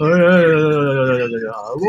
하고